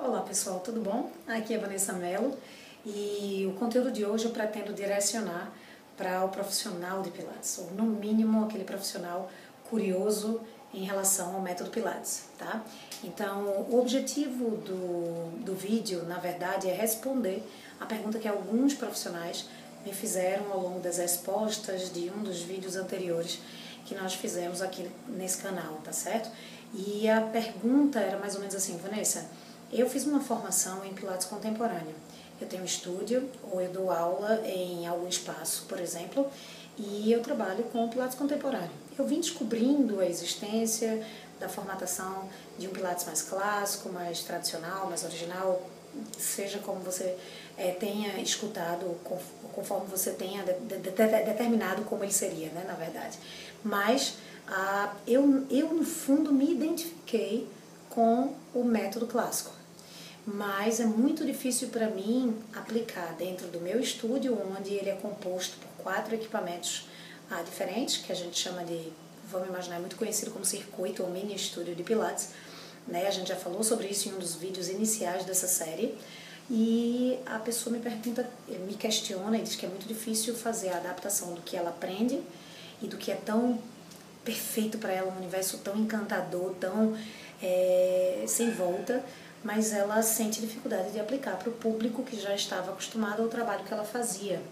Olá pessoal, tudo bom? Aqui é Vanessa Mello e o conteúdo de hoje eu pretendo direcionar para o profissional de Pilates, ou no mínimo aquele profissional curioso em relação ao método Pilates, tá? Então, o objetivo do, do vídeo, na verdade, é responder a pergunta que alguns profissionais me fizeram ao longo das respostas de um dos vídeos anteriores que nós fizemos aqui nesse canal, tá certo? E a pergunta era mais ou menos assim, Vanessa, eu fiz uma formação em Pilates contemporâneo. Eu tenho um estúdio ou eu dou aula em algum espaço, por exemplo, e eu trabalho com Pilates contemporâneo. Eu vim descobrindo a existência da formatação de um Pilates mais clássico, mais tradicional, mais original, seja como você é, tenha escutado, conforme você tenha de, de, de, determinado como ele seria, né, na verdade. Mas ah, eu, eu, no fundo, me identifiquei com o método clássico. Mas é muito difícil para mim aplicar dentro do meu estúdio, onde ele é composto por quatro equipamentos ah, diferentes, que a gente chama de, vamos imaginar, é muito conhecido como circuito ou mini estúdio de Pilates. Né? A gente já falou sobre isso em um dos vídeos iniciais dessa série. E a pessoa me pergunta, me questiona e diz que é muito difícil fazer a adaptação do que ela aprende e do que é tão perfeito para ela, um universo tão encantador, tão é, sem volta, mas ela sente dificuldade de aplicar para o público que já estava acostumado ao trabalho que ela fazia,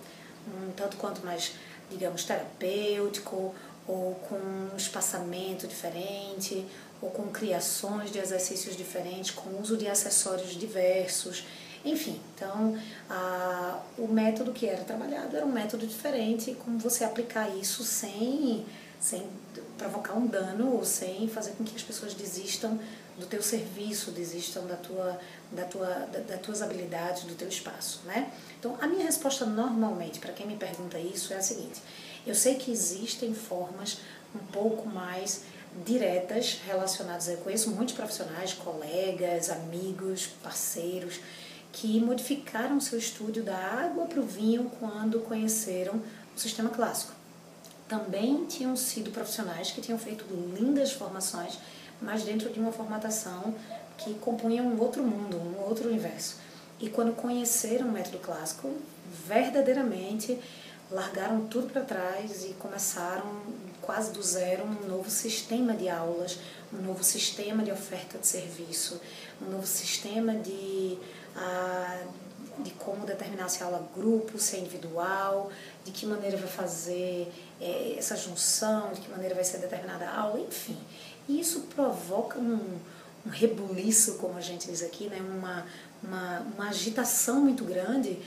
um tanto quanto mais, digamos, terapêutico, ou com um espaçamento diferente, ou com criações de exercícios diferentes, com uso de acessórios diversos. Enfim, então a, o método que era trabalhado era um método diferente, como você aplicar isso sem, sem provocar um dano ou sem fazer com que as pessoas desistam do teu serviço, desistam da tua, da tua, da, das tuas habilidades, do teu espaço, né? Então, a minha resposta normalmente para quem me pergunta isso é a seguinte: eu sei que existem formas um pouco mais diretas relacionadas. Eu conheço muitos profissionais, colegas, amigos, parceiros que modificaram seu estúdio da água para o vinho quando conheceram o sistema clássico. Também tinham sido profissionais que tinham feito lindas formações, mas dentro de uma formatação que compunha um outro mundo, um outro universo. E quando conheceram o método clássico, verdadeiramente largaram tudo para trás e começaram quase do zero um novo sistema de aulas, um novo sistema de oferta de serviço, um novo sistema de ah, de como determinar se a aula grupo, se é individual, de que maneira vai fazer é, essa junção, de que maneira vai ser determinada a aula, enfim. E isso provoca um, um rebuliço, como a gente diz aqui, né? uma, uma, uma agitação muito grande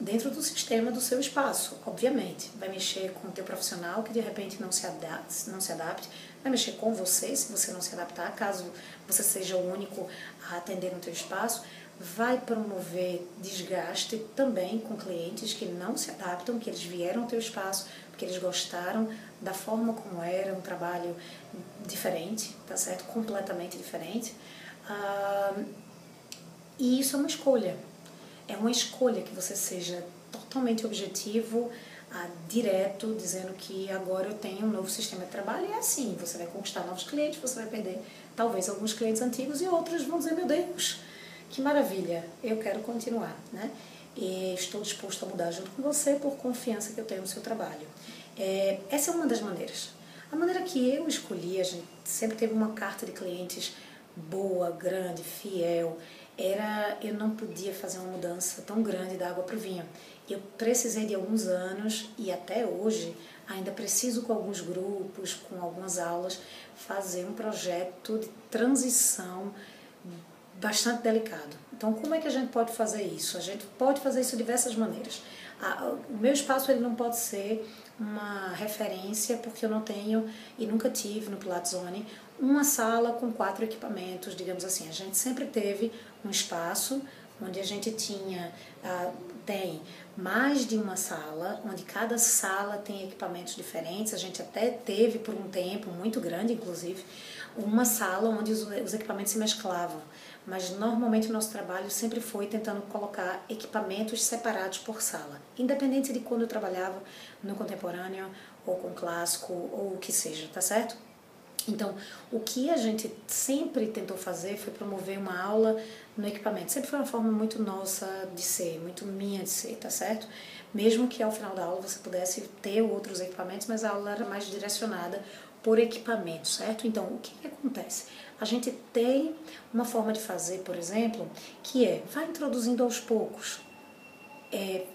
dentro do sistema do seu espaço, obviamente. Vai mexer com o teu profissional que de repente não se adapte, não se adapte, vai mexer com você se você não se adaptar, caso você seja o único a atender no teu espaço, vai promover desgaste também com clientes que não se adaptam, que eles vieram ao teu espaço porque eles gostaram da forma como era, um trabalho diferente, tá certo? Completamente diferente. Ah, e isso é uma escolha. É uma escolha que você seja totalmente objetivo, ah, direto, dizendo que agora eu tenho um novo sistema de trabalho e é assim, você vai conquistar novos clientes, você vai perder talvez alguns clientes antigos e outros vão dizer, meu Deus, que maravilha, eu quero continuar, né? E estou disposto a mudar junto com você por confiança que eu tenho no seu trabalho. É, essa é uma das maneiras. A maneira que eu escolhi, a gente sempre teve uma carta de clientes boa, grande, fiel, era eu não podia fazer uma mudança tão grande da água para o vinho. Eu precisei de alguns anos e até hoje ainda preciso com alguns grupos, com algumas aulas, fazer um projeto de transição bastante delicado. Então, como é que a gente pode fazer isso? A gente pode fazer isso de diversas maneiras. O meu espaço ele não pode ser uma referência, porque eu não tenho e nunca tive no Pilates Zone uma sala com quatro equipamentos, digamos assim. A gente sempre teve um espaço onde a gente tinha, tem mais de uma sala, onde cada sala tem equipamentos diferentes. A gente até teve por um tempo, muito grande inclusive, uma sala onde os equipamentos se mesclavam mas normalmente o nosso trabalho sempre foi tentando colocar equipamentos separados por sala, independente de quando eu trabalhava no contemporâneo ou com clássico ou o que seja, tá certo? Então, o que a gente sempre tentou fazer foi promover uma aula no equipamento. Sempre foi uma forma muito nossa de ser, muito minha de ser, tá certo? Mesmo que ao final da aula você pudesse ter outros equipamentos, mas a aula era mais direcionada por equipamento, certo? Então, o que, que acontece? A gente tem uma forma de fazer, por exemplo, que é, vai introduzindo aos poucos, é,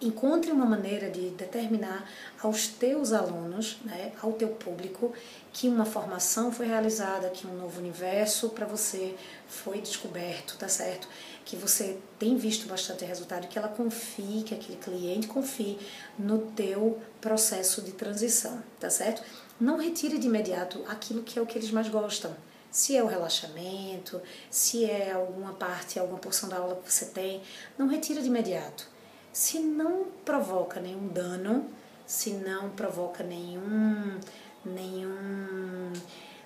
encontre uma maneira de determinar aos teus alunos, né, ao teu público, que uma formação foi realizada, que um novo universo para você foi descoberto, tá certo? Que você tem visto bastante resultado, que ela confie, que aquele cliente confie no teu processo de transição, tá certo? Não retire de imediato aquilo que é o que eles mais gostam. Se é o relaxamento, se é alguma parte, alguma porção da aula que você tem, não retira de imediato. Se não provoca nenhum dano, se não provoca nenhum, nenhum,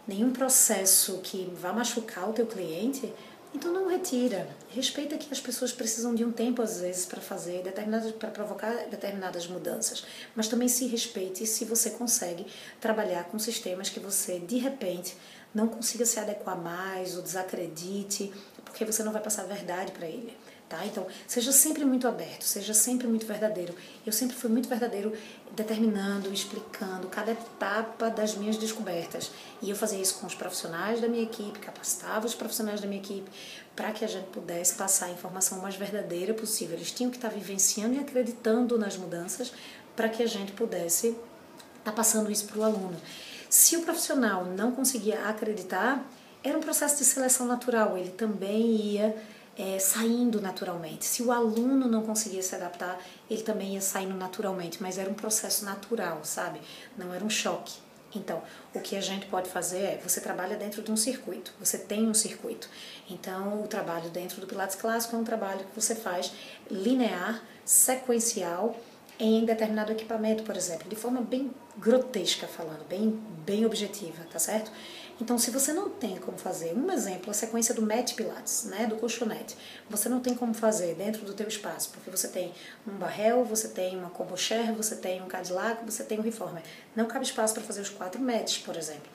nenhum processo que vá machucar o teu cliente, então não retira. Respeita que as pessoas precisam de um tempo às vezes para fazer determinadas para provocar determinadas mudanças, mas também se respeite se você consegue trabalhar com sistemas que você de repente não consiga se adequar mais ou desacredite, porque você não vai passar a verdade para ele. Tá? Então, seja sempre muito aberto, seja sempre muito verdadeiro. Eu sempre fui muito verdadeiro, determinando, explicando cada etapa das minhas descobertas. E eu fazia isso com os profissionais da minha equipe, capacitava os profissionais da minha equipe para que a gente pudesse passar a informação mais verdadeira possível. Eles tinham que estar vivenciando e acreditando nas mudanças para que a gente pudesse estar tá passando isso para o aluno. Se o profissional não conseguia acreditar, era um processo de seleção natural, ele também ia é, saindo naturalmente. Se o aluno não conseguia se adaptar, ele também ia saindo naturalmente, mas era um processo natural, sabe? Não era um choque. Então, o que a gente pode fazer é, você trabalha dentro de um circuito, você tem um circuito. Então, o trabalho dentro do Pilates clássico é um trabalho que você faz linear, sequencial, em determinado equipamento, por exemplo, de forma bem grotesca falando, bem, bem objetiva, tá certo? Então, se você não tem como fazer, um exemplo, a sequência do Mat Pilates, né, do colchonete, você não tem como fazer dentro do teu espaço, porque você tem um barrel, você tem uma combo chair, você tem um Cadillac, você tem um reformer. Não cabe espaço para fazer os quatro mats, por exemplo.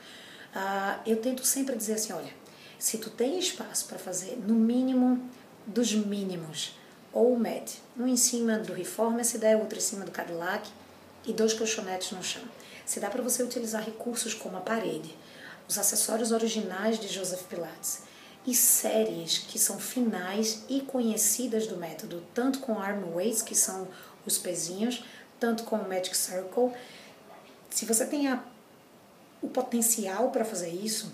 Ah, eu tento sempre dizer assim, olha, se tu tem espaço para fazer no mínimo dos mínimos, ou o mat, um em cima do reformer, se der, outro em cima do Cadillac, e dois colchonetes no chão. Se dá para você utilizar recursos como a parede, os acessórios originais de Joseph Pilates e séries que são finais e conhecidas do método, tanto com arm weights, que são os pezinhos, tanto com o Magic Circle. Se você tem a, o potencial para fazer isso,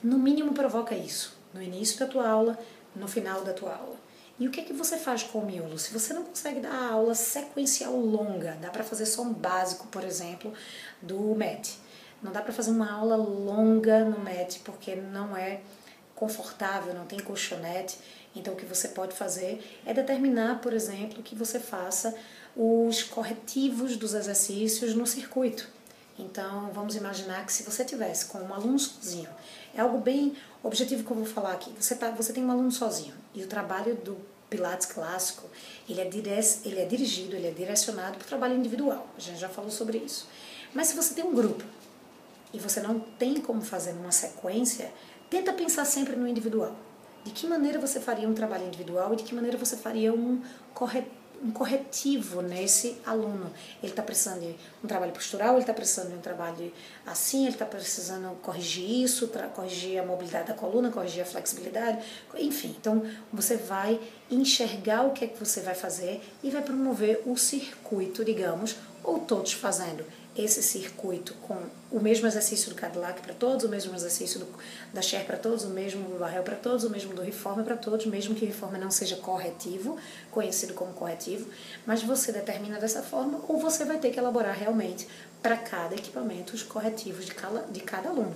no mínimo provoca isso, no início da tua aula, no final da tua aula. E o que, é que você faz com o miolo? Se você não consegue dar a aula sequencial longa, dá para fazer só um básico, por exemplo, do MET não dá para fazer uma aula longa no MET porque não é confortável, não tem colchonete. Então, o que você pode fazer é determinar, por exemplo, que você faça os corretivos dos exercícios no circuito. Então, vamos imaginar que se você tivesse com um aluno sozinho, é algo bem objetivo que eu vou falar aqui. Você, tá, você tem um aluno sozinho e o trabalho do Pilates clássico, ele é, dire, ele é dirigido, ele é direcionado para o trabalho individual. A gente já falou sobre isso. Mas se você tem um grupo, e você não tem como fazer numa sequência, tenta pensar sempre no individual. De que maneira você faria um trabalho individual e de que maneira você faria um, um corretivo nesse aluno. Ele está precisando de um trabalho postural, ele está precisando de um trabalho assim, ele está precisando corrigir isso, corrigir a mobilidade da coluna, corrigir a flexibilidade, enfim. Então você vai enxergar o que é que você vai fazer e vai promover o circuito, digamos, ou todos fazendo esse circuito com o mesmo exercício do Cadillac para todos, o mesmo exercício do, da Cher para todos, o mesmo do Barrel para todos, o mesmo do Reforma para todos, mesmo que Reforma não seja corretivo, conhecido como corretivo, mas você determina dessa forma ou você vai ter que elaborar realmente para cada equipamento os corretivos de cada, de cada aluno.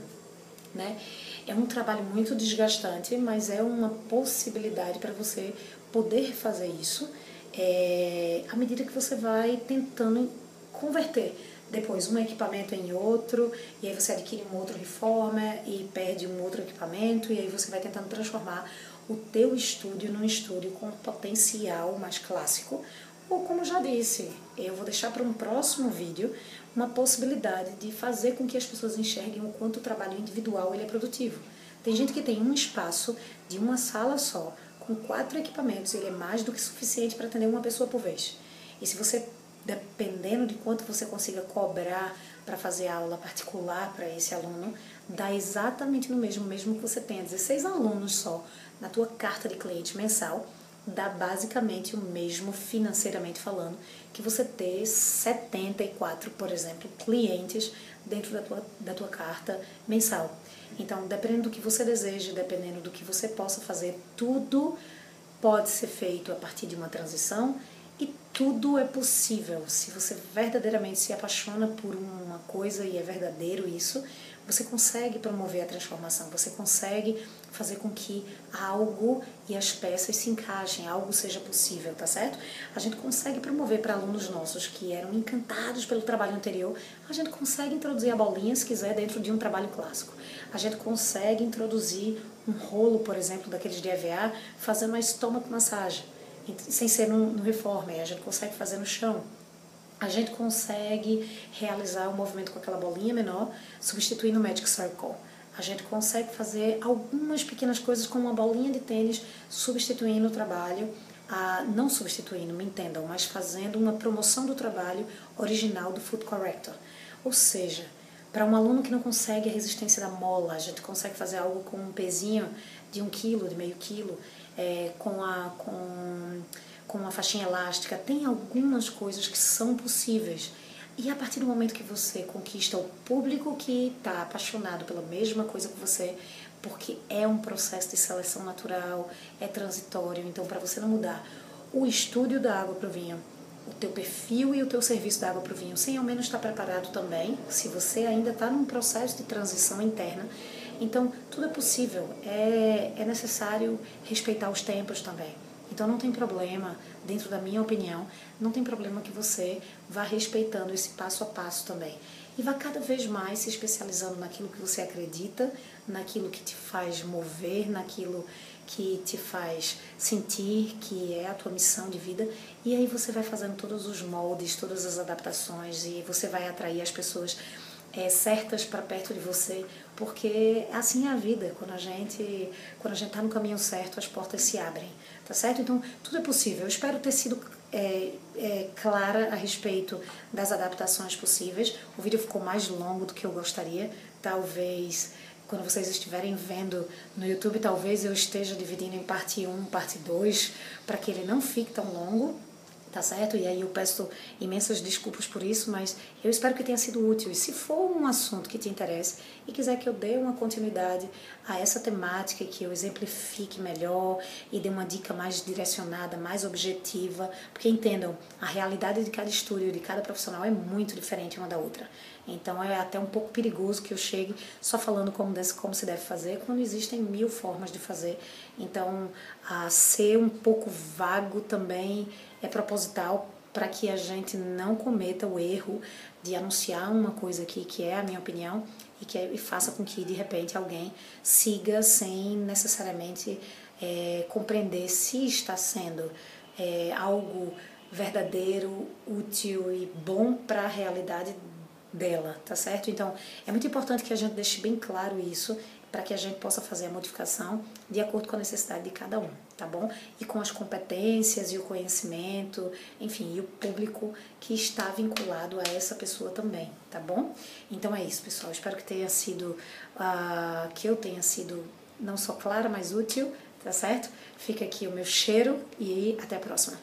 Né? É um trabalho muito desgastante, mas é uma possibilidade para você poder fazer isso é, à medida que você vai tentando converter depois um equipamento em outro, e aí você adquire um outro reformer e perde um outro equipamento, e aí você vai tentando transformar o teu estúdio num estúdio com potencial mais clássico, ou como já disse, eu vou deixar para um próximo vídeo uma possibilidade de fazer com que as pessoas enxerguem o quanto o trabalho individual ele é produtivo. Tem gente que tem um espaço de uma sala só, com quatro equipamentos, ele é mais do que suficiente para atender uma pessoa por vez. E se você, dependendo de quanto você consiga cobrar para fazer aula particular para esse aluno, dá exatamente no mesmo, mesmo que você tenha 16 alunos só na tua carta de cliente mensal, dá basicamente o mesmo financeiramente falando que você ter 74, por exemplo, clientes dentro da tua, da tua carta mensal. Então, dependendo do que você deseja, dependendo do que você possa fazer, tudo pode ser feito a partir de uma transição e tudo é possível. Se você verdadeiramente se apaixona por uma coisa e é verdadeiro isso, você consegue promover a transformação, você consegue fazer com que algo e as peças se encaixem, algo seja possível, tá certo? A gente consegue promover para alunos nossos que eram encantados pelo trabalho anterior, a gente consegue introduzir a bolinha, se quiser, dentro de um trabalho clássico. A gente consegue introduzir um rolo, por exemplo, daqueles de EVA, fazendo uma estômago massagem, sem ser no, no reforme, a gente consegue fazer no chão a gente consegue realizar o movimento com aquela bolinha menor, substituindo o Magic Circle. A gente consegue fazer algumas pequenas coisas com uma bolinha de tênis, substituindo o trabalho, a, não substituindo, me entendam, mas fazendo uma promoção do trabalho original do Foot Corrector. Ou seja, para um aluno que não consegue a resistência da mola, a gente consegue fazer algo com um pezinho de um quilo, de meio quilo, é, com a com com uma faixinha elástica, tem algumas coisas que são possíveis. E a partir do momento que você conquista o público que está apaixonado pela mesma coisa que você, porque é um processo de seleção natural, é transitório, então para você não mudar o estúdio da água para o vinho, o teu perfil e o teu serviço da água para o vinho, sem ao menos estar preparado também, se você ainda está num processo de transição interna, então tudo é possível, é, é necessário respeitar os tempos também. Então não tem problema, dentro da minha opinião, não tem problema que você vá respeitando esse passo a passo também. E vá cada vez mais se especializando naquilo que você acredita, naquilo que te faz mover, naquilo que te faz sentir que é a tua missão de vida. E aí você vai fazendo todos os moldes, todas as adaptações e você vai atrair as pessoas é, certas para perto de você, porque assim é a vida. Quando a gente quando a gente está no caminho certo, as portas se abrem, tá certo? Então tudo é possível. Eu espero ter sido é, é, clara a respeito das adaptações possíveis. O vídeo ficou mais longo do que eu gostaria. Talvez quando vocês estiverem vendo no YouTube, talvez eu esteja dividindo em parte 1, parte 2, para que ele não fique tão longo tá certo? E aí eu peço imensas desculpas por isso, mas eu espero que tenha sido útil. E se for um assunto que te interesse e quiser que eu dê uma continuidade a essa temática, que eu exemplifique melhor e dê uma dica mais direcionada, mais objetiva, porque entendam, a realidade de cada estúdio, de cada profissional é muito diferente uma da outra. Então é até um pouco perigoso que eu chegue só falando como, desse, como se deve fazer, quando existem mil formas de fazer. Então, a ser um pouco vago também é proposital para que a gente não cometa o erro de anunciar uma coisa aqui que é a minha opinião e que é, e faça com que de repente alguém siga sem necessariamente é, compreender se está sendo é, algo verdadeiro, útil e bom para a realidade dela, tá certo? Então, é muito importante que a gente deixe bem claro isso para que a gente possa fazer a modificação de acordo com a necessidade de cada um, tá bom? E com as competências e o conhecimento, enfim, e o público que está vinculado a essa pessoa também, tá bom? Então é isso, pessoal. Espero que tenha sido, uh, que eu tenha sido não só clara, mas útil, tá certo? Fica aqui o meu cheiro e até a próxima.